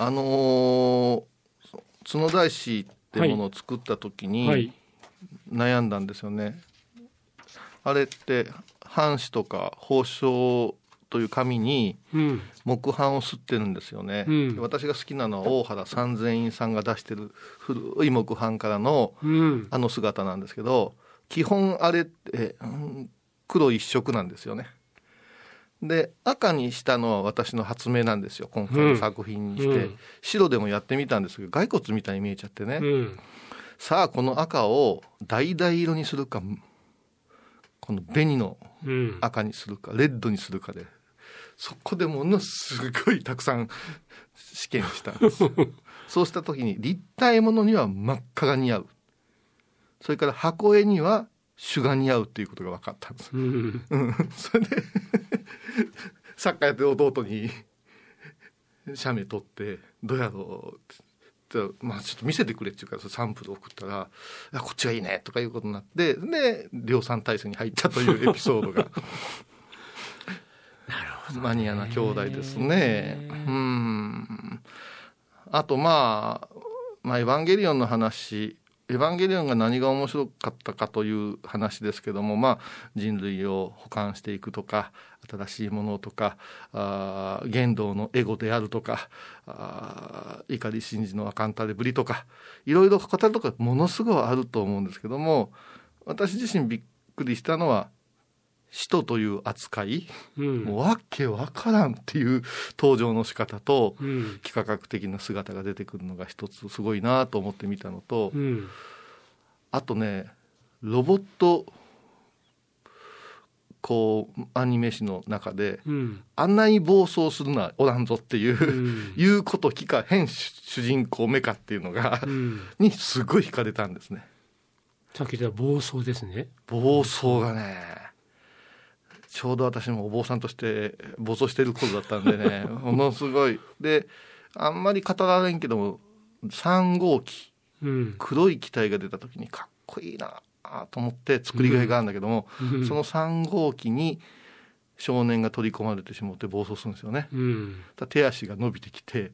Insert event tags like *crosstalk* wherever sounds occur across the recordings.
あのー角大師ってものを作った時に、はい。悩んだんですよね。あれって藩士とか宝章という紙にうん。木版を刷ってるんですよね、うん。で私が好きなのは大原三千院さんが出してる古い木版からのうん。あの姿なんですけど基本あれって、うん黒一色なんですよねで赤にしたのは私の発明なんですよ今回の作品にして、うん。白でもやってみたんですけど骸骨みたいに見えちゃってね、うん。さあこの赤を橙色にするかこの紅のうん。赤にするかレッドにするかで。そこでものすごいたくさん試験したんです。*laughs* そうした時に立体ものには真っ赤が似合う。それから箱絵には朱が似合うっていうことが分かったんです、うん。うん、それでサッカーやってる弟に写メ撮って「どうやろう?」ってまあちょっと見せてくれっていうからサンプル送ったら「あこっちがいいね」とかいうことになってで量産体制に入ったというエピソードが。*laughs* マニアな兄弟ですね。うん。あとまあ、まあ、エヴァンゲリオンの話エヴァンゲリオンが何が面白かったかという話ですけども、まあ、人類を補完していくとか新しいものとかあ言動のエゴであるとかあ怒り真珠のアカンタレぶりとかいろいろ語るとかものすごいあると思うんですけども私自身びっくりしたのは使徒という扱い、うん。もうわけわからんっていう登場の仕方と、うん。幾何学的な姿が出てくるのが一つすごいなと思って見たのと、うん。あとねロボットこうアニメ誌の中でうん。あんなに暴走するのはおらんぞっていう、うん。いうこと聞かへん主主人公メカっていうのが、うん。にすごい惹かれたんですね。さっき言った暴走ですね。暴走がねちょうど私もお坊さんとして暴走してる頃だったんでね *laughs* ものすごい。であんまり語られんけども3号機うん。黒い機体が出た時にかっこいいなと思って作りがいがあるんだけども、うん。その3号機に少年が取り込まれてしまって暴走するんですよね。うん。だ手足が伸びてきて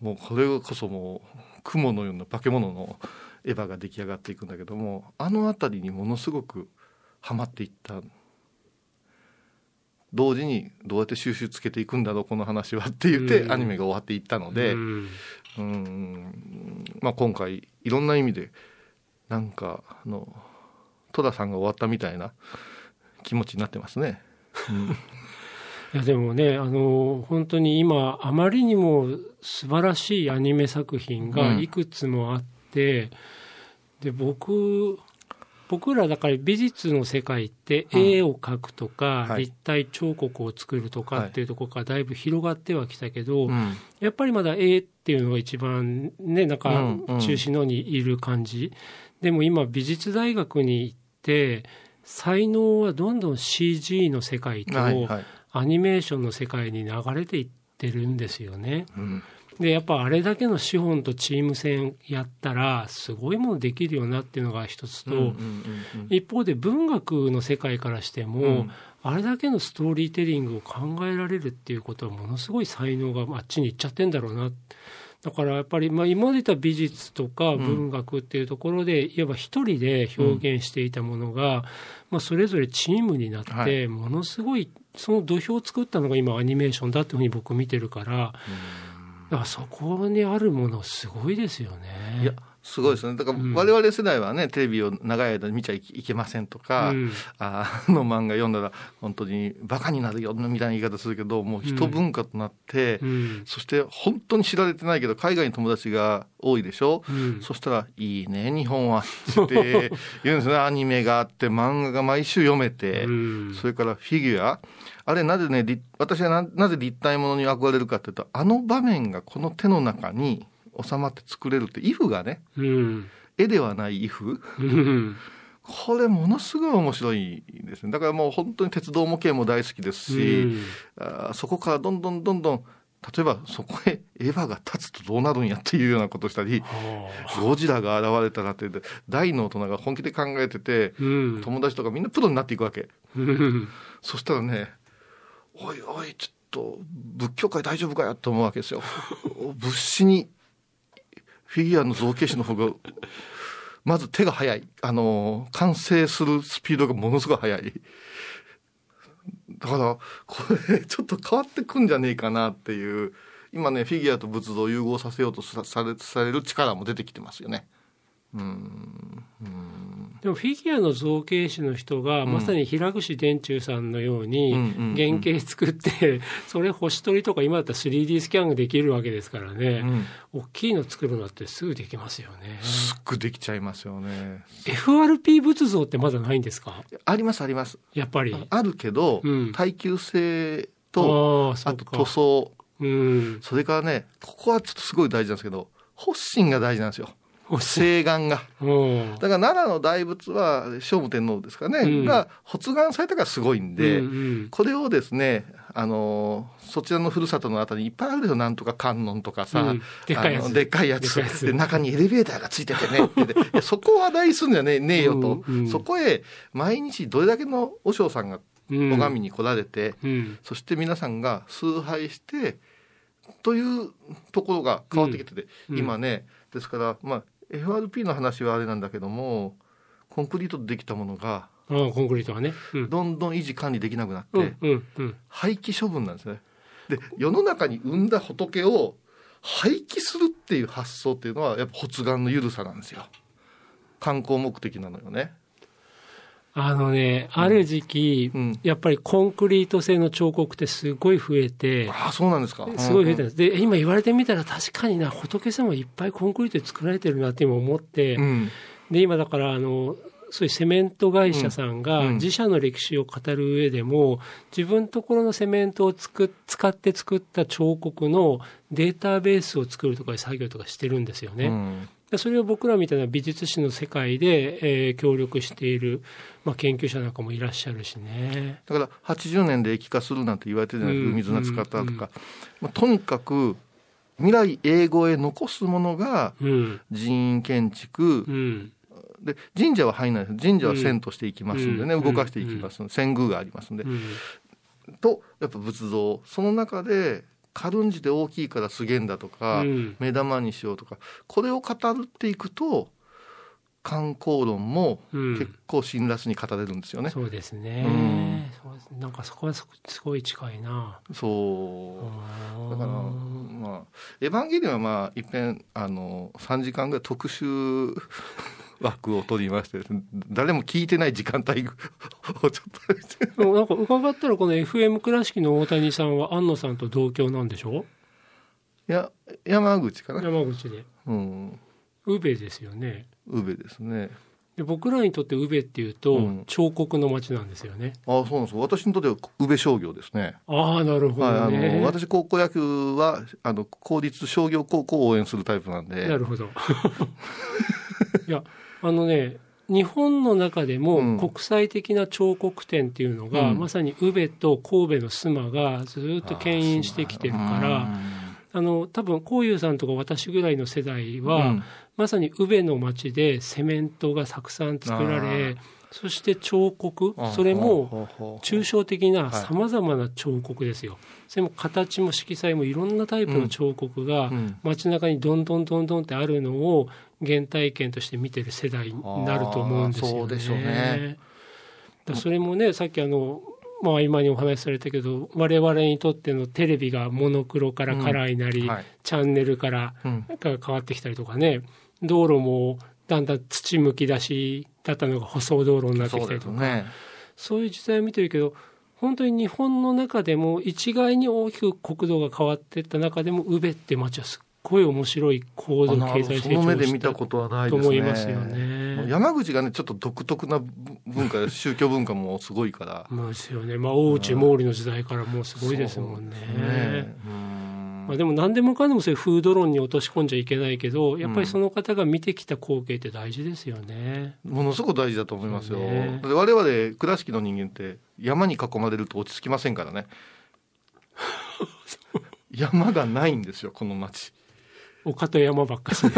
もうこれこそもう雲のような化け物のエヴァが出来上がっていくんだけどもあの辺りにものすごくハマっていった同時にどうやって収集つけていくんだろうこの話はって言ってうん。アニメが終わっていったので、うん。うん。まあ、今回いろんな意味でなんかあの戸田さんが終わったみたいな気持ちになってますね。うん。*laughs* いやでもねあの本当に今あまりにも素晴らしいアニメ作品がいくつもあって、で僕僕らだから美術の世界って絵を描くとか、はい。立体彫刻を作るとかっていうところからだいぶ広がってはきたけど、うん。やっぱりまだ絵っていうのが一番ねなんか中心の方にいる感じ、でも今美術大学に行って才能はどんどん CG の世界と、アニメーションの世界に流れていってるんですよね。うんでやっぱあれだけの資本とチーム戦やったらすごいものできるよなっていうのが一つと、うんうんうんうん。一方で文学の世界からしても、うん。あれだけのストーリーテリングを考えられるっていうことはものすごい才能があっちに行っちゃってんだろうな。だからやっぱりまあ今まで言った美術とか文学っていうところで、いわば一人で表現していたものが、まあ、それぞれチームになって、はい。ものすごいその土俵を作ったのが今アニメーションだっていうふうに僕見てるからだからそこにあるものすごいですよね。いやすごいですね。だからうん。我々世代はねテレビを長い間見ちゃいけませんとか、うん。あ *laughs* の漫画読んだら本当にバカになるよみたいな言い方するけどもう一文化となって、うん。そして本当に知られてないけど海外に友達が多いでしょ、うん。そしたら「いいね日本は」って *laughs* 言うんですね。アニメがあって漫画が毎週読めて、うん。それからフィギュアあれなぜね立私がななぜ立体ものに憧れるかっていうとあの場面がこの手の中に収まって作れるってイフがねうん。絵ではないイフうんこれものすごい面白いですね。だからもう本当に鉄道模型も大好きですし、うん。あーそこからどんどんどんどん例えばそこへエヴァが立つとどうなるんやっていうようなことをしたりはゴジラが現れたらって大の大人が本気で考えててあうん。友達とかみんなプロになっていくわけ。うん。そしたらね「おいおいちょっと仏教界大丈夫かよと思うわけですよ。*laughs* 物資にフィギュアの造形師の方がまず手が早いあの完成するスピードがものすごい速い。だからこれちょっと変わってくんじゃねえかなっていう今ねフィギュアと仏像を融合させようとされされる力も出てきてますよね。うんでもフィギュアの造形師の人が、まさに平口伝中さんのように原型作って *laughs* それ星取りとか今だったら 3D スキャンができるわけですからね、大きいの作るのってすぐできますよね。すぐできちゃいますよね。FRP 仏像ってまだないんですか？ありますあります。やっぱり。あるけど、耐久性とあと塗装、うん、それからねここはちょっとすごい大事なんですけど発信が大事なんですよ西岸が。だから奈良の大仏は聖武天皇ですかね、うん、が発願されたからすごいんで、うんうん、これをですね、あのそちらのふるさとのあたりにいっぱいあるでしょ、なんとか観音とかさ、うん、でっかいやつ。でっかいやつ。で、中にエレベーターがついててねって *laughs* そこを話題するんじゃねねえよと、うんうん、そこへ毎日どれだけの和尚さんが拝みに来られて、うん、そして皆さんが崇拝して、というところが変わってきてて、今ね、ですから、まあ、FRP の話はあれなんだけどもコンクリートでできたものがあコンクリートはね、うん、どんどん維持管理できなくなって、うんうん、廃棄処分なんですね。で世の中に生んだ仏を廃棄するっていう発想っていうのはやっぱ発願の緩さなんですよ。観光目的なのよね。あのね、ある時期、うん、やっぱりコンクリート製の彫刻ってすごい増えて、あそうなんですか。すごい増えて。るんです。で、今言われてみたら確かにな、仏様いっぱいコンクリートで作られてるなって今思って、うん、で、今だからあの、そういうセメント会社さんが自社の歴史を語る上でも、自分のところのセメントをつく使って作った彫刻のデータベースを作るとか作業とかしてるんですよね。うんそれを僕らみたいな美術史の世界で、えー、協力している、まあ、研究者なんかもいらっしゃるしね。だから80年で液化するなんて言われてるじゃないですか、水が使ったとか、うんうん、まあ、とにかく未来英語へ残すものが寺院建築、うん、で神社は入らないです。神社は線としていきますんでね、動かしていきます。ので遷宮がありますんで、とやっぱ仏像。その中で軽んじて大きいからすげんだとか、うん、目玉にしようとかこれを語っていくと観光論も結構辛辣に語れるんですよね。そうですね。うん、なんかそこはすごい近いな。そう。だからまあエヴァンゲリオンはまあいっぺんあの三時間ぐらい特集枠を取りまして誰も聞いてない時間帯をちょっとなんか伺ったらこの FM 倉敷の大谷さんは安野さんと同郷なんでしょ？いや山口かな。山口で。うん。宇部ですよね。宇部ですね。で僕らにとって宇部っていうと、うん、彫刻の町なんですよね。あそうなんです私にとっては宇部商業ですね。ああなるほど、ね、はい、あの私高校野球はあの公立商業高校を応援するタイプなんで。なるほど。*laughs* いやあのね日本の中でも国際的な彫刻展っていうのが、うん、まさに宇部と神戸の須磨がずっと牽引してきてるからあの多分こういうさんとか私ぐらいの世代は、うん、まさに宇部の町でセメントがたくさん作られそして彫刻それも抽象的なさまざまな彫刻ですよ。それも形も色彩もいろんなタイプの彫刻が街中にどんどんどんどんってあるのを原体験として見てる世代になると思うんですよね。そね。それもねさっきあのまあ、今にお話しされたけど我々にとってのテレビがモノクロからカラーになり、うんはい、チャンネルからが変わってきたりとかね、道路もだんだん土むき出しだったのが舗装道路になってきたりとか。そう、ね,、いう時代を見てるけど本当に日本の中でも一概に大きく国土が変わっていった中でも宇部って町はすっごい面白い高度経済成長を目で見たことはないですね。と思いますよね。山口がねちょっと独特な文化宗教文化もすごいから。まあですよね。まあ大内毛利の時代からもうすごいですもんね。ねまあでも何でもかんでもそういうフード論に落とし込んじゃいけないけど、やっぱりその方が見てきた光景って大事ですよね。うん、ものすごく大事だと思いますよ。ね、我々倉敷の人間って山に囲まれると落ち着きませんからね。*laughs* 山がないんですよこの町。丘と山ばっかし *laughs*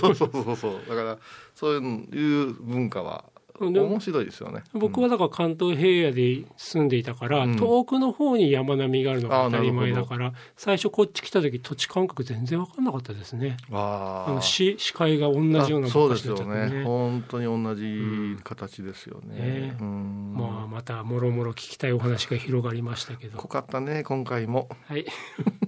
そうそうそうそう。だからそういう文化は面白いですよね。僕はだから関東平野で住んでいたから、うん。遠くの方に山並みがあるのが当たり前だから最初こっち来た時土地感覚全然分かんなかったですね。ああの視視界が同じようなあそうですよね。本当に同じ形ですよね。ね。うん。まあまたもろもろ聞きたいお話が広がりましたけど。濃かったね今回も。はい *laughs*